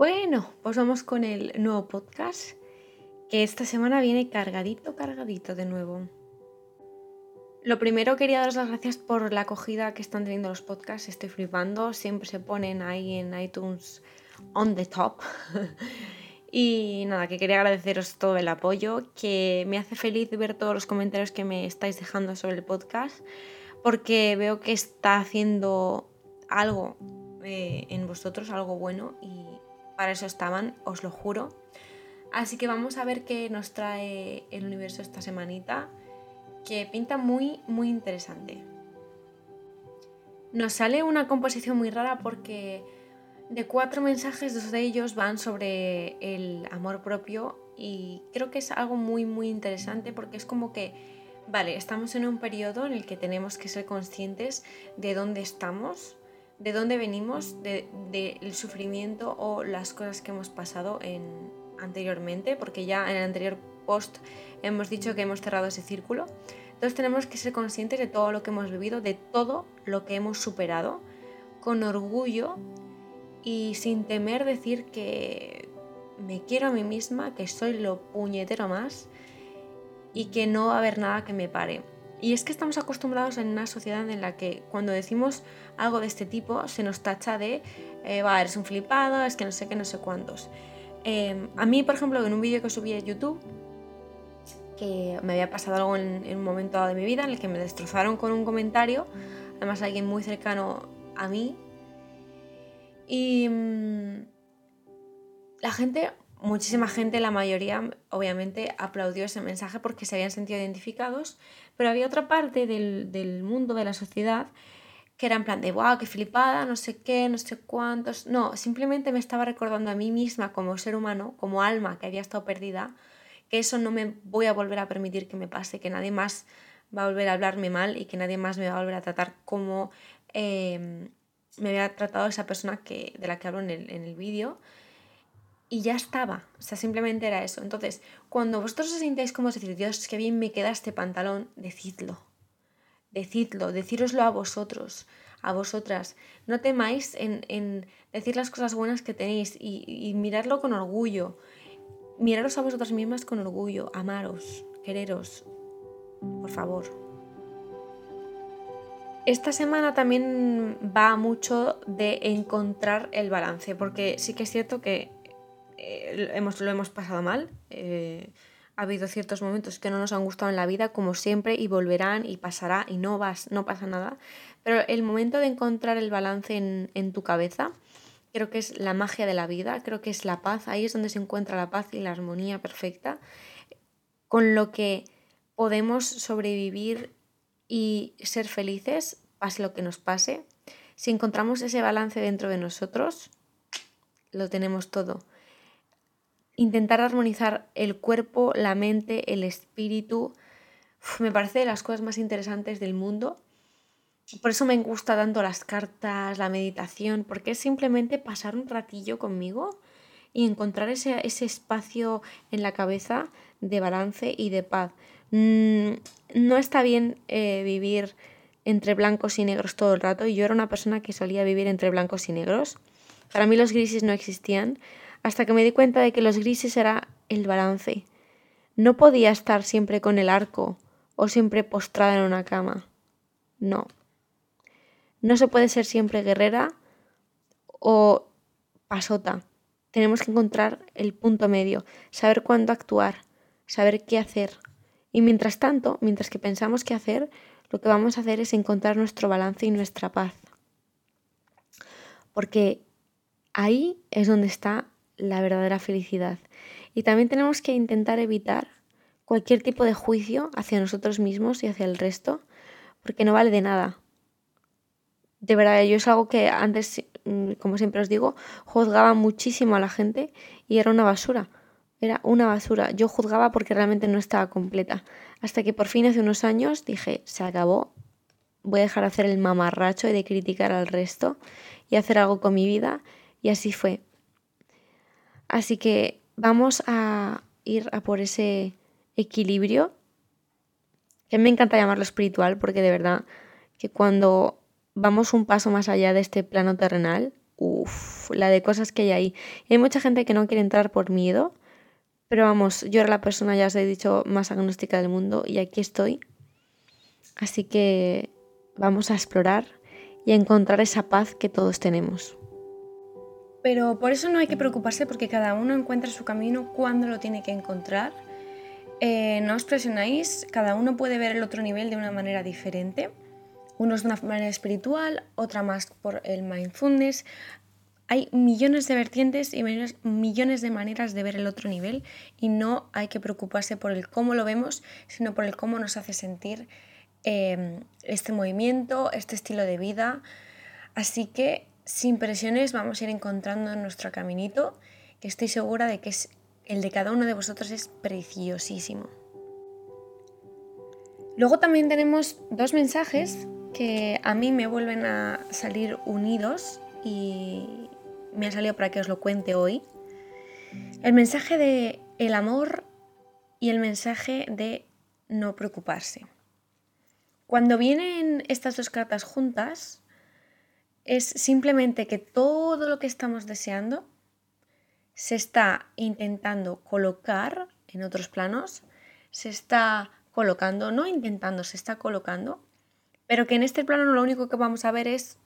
Bueno, pues vamos con el nuevo podcast, que esta semana viene cargadito, cargadito de nuevo. Lo primero quería daros las gracias por la acogida que están teniendo los podcasts, estoy flipando, siempre se ponen ahí en iTunes on the top. y nada, que quería agradeceros todo el apoyo, que me hace feliz ver todos los comentarios que me estáis dejando sobre el podcast, porque veo que está haciendo algo eh, en vosotros, algo bueno, y para eso estaban, os lo juro. Así que vamos a ver qué nos trae el universo esta semanita, que pinta muy, muy interesante. Nos sale una composición muy rara porque de cuatro mensajes, dos de ellos van sobre el amor propio y creo que es algo muy, muy interesante porque es como que, vale, estamos en un periodo en el que tenemos que ser conscientes de dónde estamos, de dónde venimos, del de, sufrimiento o las cosas que hemos pasado en, anteriormente, porque ya en el anterior post hemos dicho que hemos cerrado ese círculo. Entonces tenemos que ser conscientes de todo lo que hemos vivido, de todo lo que hemos superado, con orgullo y sin temer decir que me quiero a mí misma, que soy lo puñetero más y que no va a haber nada que me pare. Y es que estamos acostumbrados en una sociedad en la que cuando decimos algo de este tipo se nos tacha de, eh, va, eres un flipado, es que no sé qué, no sé cuántos. Em, a mí, por ejemplo, en un vídeo que subí a YouTube, que me había pasado algo en, un momento dado de mi vida en el que me destrozaron con un comentario, además alguien muy cercano a mí, y mm, la gente muchísima gente, la mayoría obviamente aplaudió ese mensaje porque se habían sentido identificados, pero había otra parte del, mundo, de la sociedad, que era en plan de, wow, qué flipada, no sé qué, no sé cuántos. No, simplemente me estaba recordando a mí misma como ser humano, como alma que había estado perdida, que eso no me voy a volver a permitir que me pase, que nadie más va a volver a hablarme mal y que nadie más me va a volver a tratar como em, me había tratado esa persona que, de la que hablo en el, en el vídeo y ya estaba. O sea, simplemente era eso. Entonces, cuando vosotros os sintáis como decir, Dios, qué bien me queda este pantalón, decidlo. Decidlo, decíroslo a vosotros, a vosotras. No temáis en, decir las cosas buenas que tenéis y, y, mirarlo con orgullo. Miraros a vosotras mismas con orgullo, amaros, quereros. Por favor. Esta semana también va mucho de encontrar el balance, porque sí que es cierto que eh, hemos, lo hemos pasado mal. Eh, ha habido ciertos momentos que no nos han gustado en la vida, como siempre, y volverán y pasará y no, vas, no pasa nada. Pero el momento de encontrar el balance en, en tu cabeza, creo que es la magia de la vida, creo que es la paz, ahí es donde se encuentra la paz y la armonía perfecta, con lo que podemos sobrevivir y ser felices, pase lo que nos pase. Si encontramos ese balance dentro de nosotros, lo tenemos todo intentar armonizar el cuerpo, la mente, el espíritu, me parece de las cosas más interesantes del mundo. Por eso me gusta tanto las cartas, la meditación, porque es simplemente pasar un ratillo conmigo y encontrar ese, ese espacio en la cabeza de balance y de paz. Mm, no está bien eh, vivir entre blancos y negros todo el rato. Yo era una persona que solía vivir entre blancos y negros. Para mí los grises no existían hasta que me di cuenta de que los grises era el balance. No podía estar siempre con el arco o siempre postrada en una cama. No. No se puede ser siempre guerrera o pasota. Tenemos que encontrar el punto medio, saber cuándo actuar, saber qué hacer. Y mientras tanto, mientras que pensamos qué hacer, lo que vamos a hacer es encontrar nuestro balance y nuestra paz. Porque ahí es donde está la verdadera felicidad. Y también tenemos que intentar evitar cualquier tipo de juicio hacia nosotros mismos y hacia el resto, porque no vale de nada. De verdad, yo es algo que antes, mm, como siempre os digo, juzgaba muchísimo a la gente y era una basura. Era una basura. Yo juzgaba porque realmente no estaba completa. Hasta que por fin hace unos años dije, se acabó, voy a dejar de hacer el mamarracho y de criticar al resto y hacer algo con mi vida. Y así fue. Así que vamos a ir a por ese equilibrio, que me encanta llamarlo espiritual, porque de verdad que cuando vamos un paso más allá de este plano terrenal, uff, la de cosas que hay ahí. hay mucha gente que no quiere entrar por miedo, pero vamos, yo era la persona, ya os he dicho, más agnóstica del mundo y aquí estoy. Así que vamos a explorar y a encontrar esa paz que todos tenemos. Pero por eso no hay que preocuparse porque cada uno encuentra su camino cuando lo tiene que encontrar. Eh, no os presionáis, cada uno puede ver el otro nivel de una manera diferente. Unos de una manera espiritual, otra más por el mindfulness. Hay millones de vertientes y millones de maneras de ver el otro nivel y no hay que preocuparse por el cómo lo vemos, sino por el cómo nos hace sentir em, este movimiento, este estilo de vida. Así que sin presiones vamos a ir encontrando nuestro caminito, que estoy segura de que es, el de cada uno de vosotros es preciosísimo. Luego también tenemos dos mensajes que a mí me vuelven a salir unidos y me ha salido para que os lo cuente hoy. El mensaje de el amor y el mensaje de no preocuparse. Cuando vienen estas dos cartas juntas, es simplemente que todo lo que estamos deseando se está intentando colocar en otros planos, se está colocando, no intentando, se está colocando, pero que en este plano lo único que vamos a ver es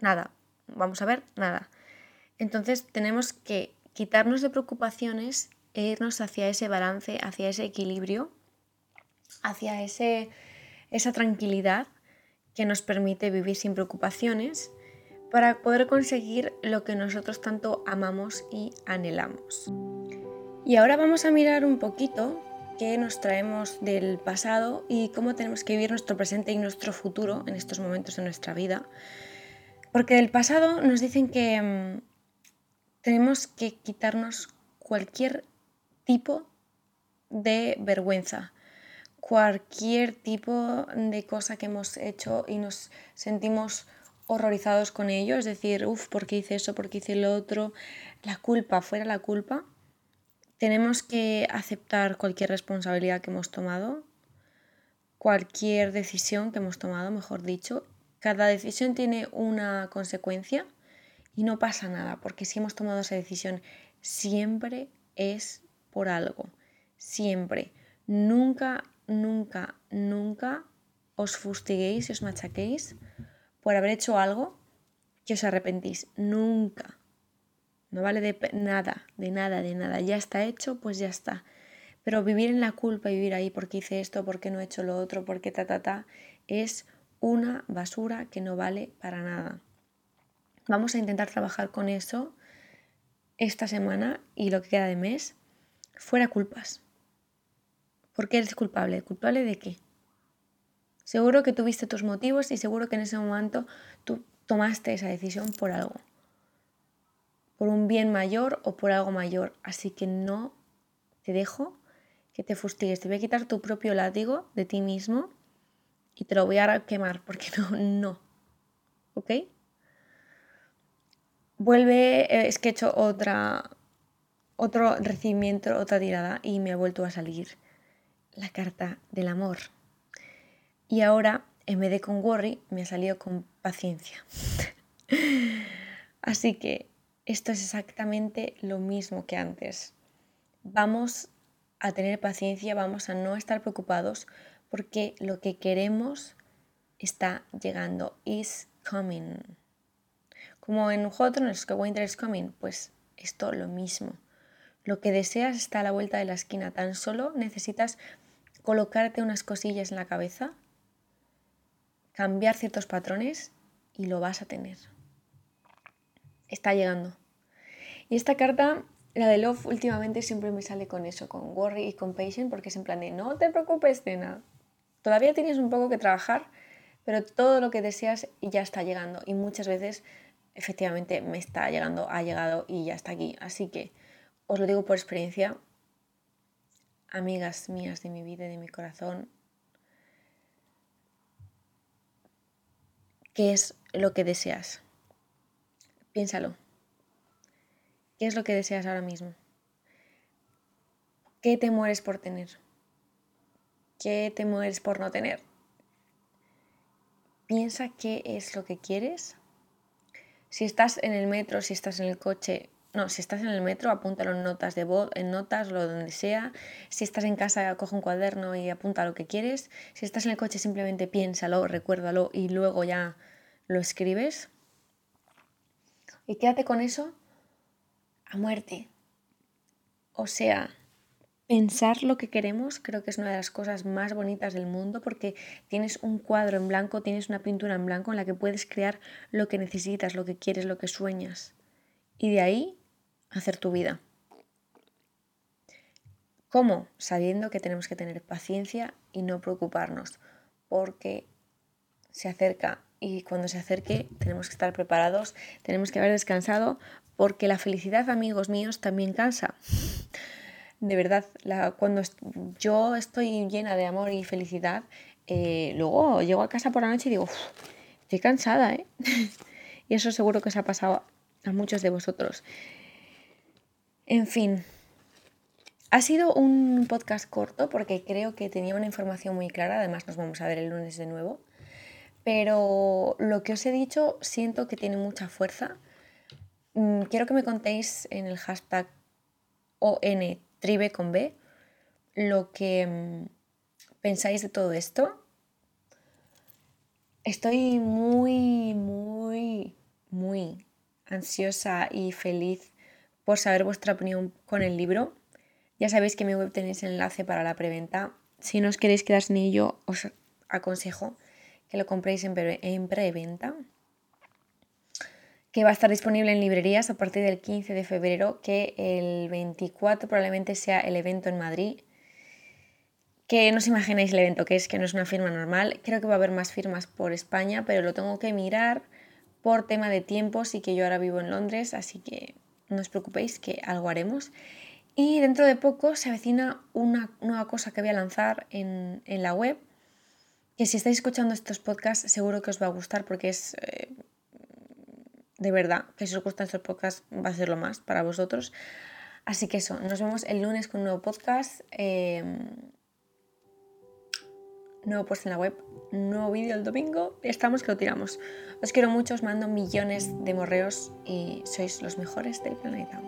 nada, vamos a ver nada. Entonces tenemos que quitarnos de preocupaciones e irnos hacia ese balance, hacia ese equilibrio, hacia ese, esa tranquilidad que nos permite vivir sin preocupaciones para poder conseguir lo que nosotros tanto amamos y anhelamos. Y ahora vamos a mirar un poquito qué nos traemos del pasado y cómo tenemos que vivir nuestro presente y nuestro futuro en estos momentos de nuestra vida. Porque del pasado nos dicen que mm, tenemos que quitarnos cualquier tipo de vergüenza, cualquier tipo de cosa que hemos hecho y nos sentimos horrorizados con ello, es decir, uff, ¿por qué hice eso? ¿Por qué hice lo otro? La culpa, fuera la culpa. Tenemos que aceptar cualquier responsabilidad que hemos tomado, cualquier decisión que hemos tomado, mejor dicho. Cada decisión tiene una consecuencia y no pasa nada, porque si hemos tomado esa decisión, siempre es por algo. Siempre. Nunca, nunca, nunca os fustiguéis y os machaquéis por haber hecho algo que os arrepentís. Nunca. No vale de nada, de nada, de nada. Ya está hecho, pues ya está. Pero vivir en la culpa y vivir ahí porque hice esto, porque no he hecho lo otro, porque ta, ta, ta, es una basura que no vale para nada. Vamos a intentar trabajar con eso esta semana y lo que queda de mes. Fuera culpas. ¿Por qué eres culpable? ¿Culpable de qué? Seguro que tuviste tus motivos y seguro que en ese momento tú tomaste esa decisión por algo, por un bien mayor o por algo mayor. Así que no te dejo que te fustigues. Te voy a quitar tu propio látigo de ti mismo y te lo voy a quemar porque no, no. ¿Ok? Vuelve, eh, es que he hecho otra, otro recibimiento, otra tirada y me ha vuelto a salir la carta del amor. Y ahora, en vez de con worry, me ha salido con paciencia. Así que esto es exactamente lo mismo que antes. Vamos a tener paciencia, vamos a no estar preocupados porque lo que queremos está llegando. Is coming. Como en Juego de que Winter is coming, pues esto lo mismo. Lo que deseas está a la vuelta de la esquina. Tan solo necesitas colocarte unas cosillas en la cabeza cambiar ciertos patrones y lo vas a tener. Está llegando. Y esta carta, la de Love, últimamente siempre me sale con eso, con worry y con patient, porque es en plan de no te preocupes de nada. Todavía tienes un poco que trabajar, pero todo lo que deseas ya está llegando. Y muchas veces, efectivamente, me está llegando, ha llegado y ya está aquí. Así que os lo digo por experiencia, amigas mías de mi vida y de mi corazón, ¿Qué es lo que deseas? Piénsalo. ¿Qué es lo que deseas ahora mismo? ¿Qué te mueres por tener? ¿Qué te mueres por no tener? Piensa qué es lo que quieres. Si estás en el metro, si estás en el coche, no, si estás en el metro, apúntalo en notas de voz, en notas, lo donde sea. Si estás en casa, coge un cuaderno y apunta lo que quieres. Si estás en el coche, simplemente piénsalo, recuérdalo y luego ya lo escribes. Y quédate con eso a muerte. O sea, Pensar lo que queremos creo que es una de las cosas más bonitas del mundo porque tienes un cuadro en blanco, tienes una pintura en blanco en la que puedes crear lo que necesitas, lo que quieres, lo que sueñas. Y de ahí hacer tu vida. ¿Cómo? Sabiendo que tenemos que tener paciencia y no preocuparnos porque se acerca y cuando se acerque tenemos que estar preparados, tenemos que haber descansado porque la felicidad, amigos míos, también cansa de verdad, cuando yo estoy llena de amor y felicidad, eh, luego llego a casa por la noche y digo, estoy cansada, ¿eh? y eso seguro que os ha pasado a muchos de vosotros. En fin, ha sido un podcast corto porque creo que tenía una información muy clara, además nos vamos a ver el lunes de nuevo, pero lo que os he dicho siento que tiene mucha fuerza. Mm, quiero que me contéis en el hashtag ON lo que mm, pensáis de todo esto. Estoy muy, muy, muy ansiosa y feliz por saber vuestra opinión con el libro. Ya sabéis que en mi web tenéis el enlace para la preventa. Si no os queréis quedar sin ello, os aconsejo que lo compréis en preventa que va a estar disponible en librerías a partir del 15 de febrero, que el 24 probablemente sea el evento en Madrid. Que no os imagináis el evento que es, que no es una firma normal. Creo que va a haber más firmas por España, pero lo tengo que mirar por tema de tiempos y que yo ahora vivo en Londres, así que no os preocupéis que algo haremos. Y dentro de poco se avecina una nueva cosa que voy a lanzar en, la web, que si estáis escuchando estos podcasts seguro que os va a gustar porque es eh, de verdad, que si os gustan estos podcasts va a ser lo más para vosotros. Así que eso, nos vemos el lunes con un nuevo podcast. Em, nuevo post en la web, nuevo vídeo el domingo. Estamos que lo tiramos. Os quiero mucho, os mando millones de morreos y sois los mejores del planeta.